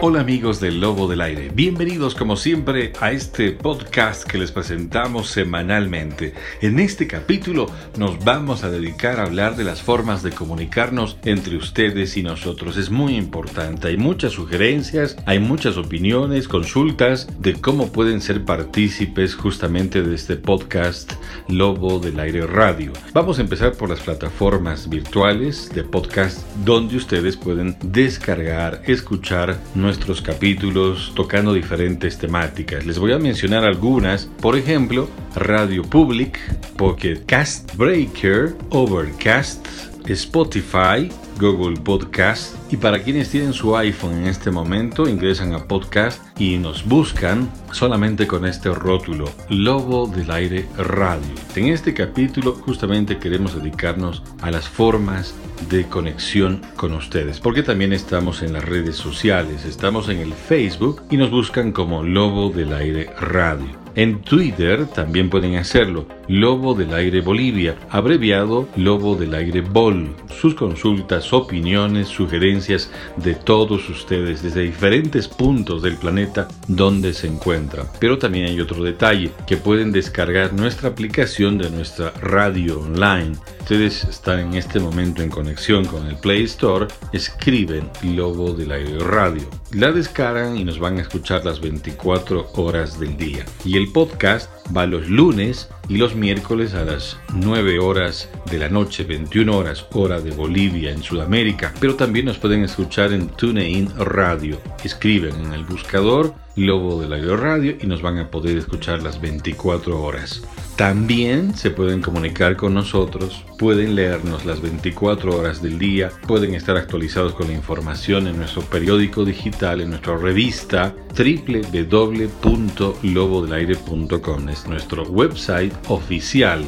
Hola amigos del Lobo del Aire, bienvenidos como siempre a este podcast que les presentamos semanalmente. En este capítulo nos vamos a dedicar a hablar de las formas de comunicarnos entre ustedes y nosotros. Es muy importante, hay muchas sugerencias, hay muchas opiniones, consultas de cómo pueden ser partícipes justamente de este podcast Lobo del Aire Radio. Vamos a empezar por las plataformas virtuales de podcast donde ustedes pueden descargar, escuchar nuestros capítulos tocando diferentes temáticas. Les voy a mencionar algunas, por ejemplo, Radio Public, Pocket Cast Breaker, Overcast, Spotify, Google Podcast y para quienes tienen su iPhone en este momento ingresan a podcast y nos buscan solamente con este rótulo Lobo del Aire Radio. En este capítulo justamente queremos dedicarnos a las formas de conexión con ustedes porque también estamos en las redes sociales, estamos en el Facebook y nos buscan como Lobo del Aire Radio. En Twitter también pueden hacerlo. Lobo del Aire Bolivia, abreviado Lobo del Aire Bol. Sus consultas, opiniones, sugerencias de todos ustedes desde diferentes puntos del planeta donde se encuentran. Pero también hay otro detalle, que pueden descargar nuestra aplicación de nuestra radio online. Ustedes están en este momento en conexión con el Play Store, escriben Lobo del Aire Radio. La descargan y nos van a escuchar las 24 horas del día. Y el podcast va los lunes y los miércoles a las 9 horas de la noche, 21 horas hora de Bolivia en Sudamérica. Pero también nos pueden escuchar en TuneIn Radio. Escriben en el buscador Lobo del Aire Radio y nos van a poder escuchar las 24 horas. También se pueden comunicar con nosotros, pueden leernos las 24 horas del día, pueden estar actualizados con la información en nuestro periódico digital, en nuestra revista www.lobodelaire.com. Es nuestro website oficial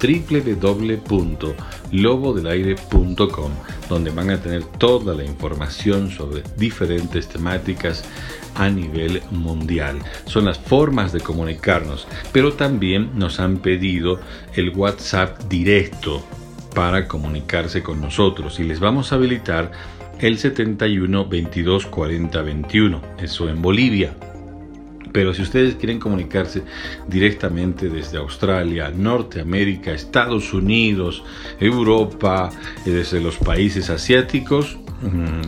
www.lobodelaire.com, donde van a tener toda la información sobre diferentes temáticas a nivel mundial. Son las formas de comunicarnos, pero también nos han pedido el WhatsApp directo para comunicarse con nosotros y les vamos a habilitar el 71 22 40 21, eso en Bolivia. Pero si ustedes quieren comunicarse directamente desde Australia, Norteamérica, Estados Unidos, Europa, eh, desde los países asiáticos,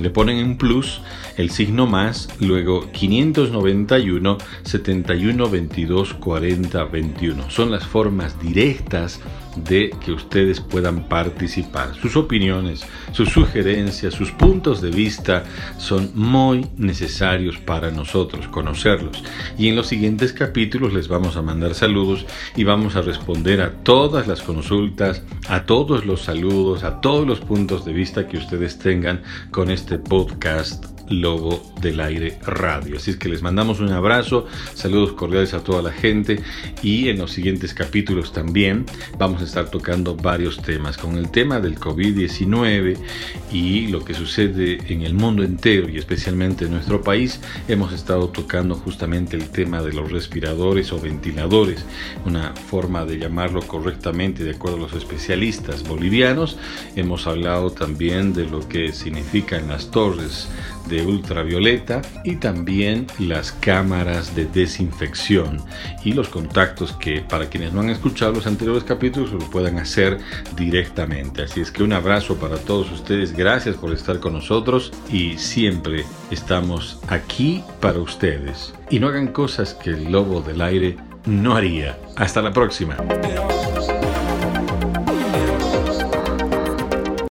le ponen en plus el signo más, luego 591 71 22 40 21. Son las formas directas de que ustedes puedan participar. Sus opiniones, sus sugerencias, sus puntos de vista son muy necesarios para nosotros conocerlos. Y en los siguientes capítulos les vamos a mandar saludos y vamos a responder a todas las consultas, a todos los saludos, a todos los puntos de vista que ustedes tengan con este podcast Lobo del Aire Radio. Así es que les mandamos un abrazo, saludos cordiales a toda la gente y en los siguientes capítulos también vamos a estar tocando varios temas. Con el tema del COVID-19 y lo que sucede en el mundo entero y especialmente en nuestro país, hemos estado tocando justamente el tema de los respiradores o ventiladores, una forma de llamarlo correctamente de acuerdo a los especialistas bolivianos. Hemos hablado también de lo que significan las torres ultravioleta y también las cámaras de desinfección y los contactos que para quienes no han escuchado los anteriores capítulos lo puedan hacer directamente. Así es que un abrazo para todos ustedes, gracias por estar con nosotros y siempre estamos aquí para ustedes. Y no hagan cosas que el lobo del aire no haría. Hasta la próxima.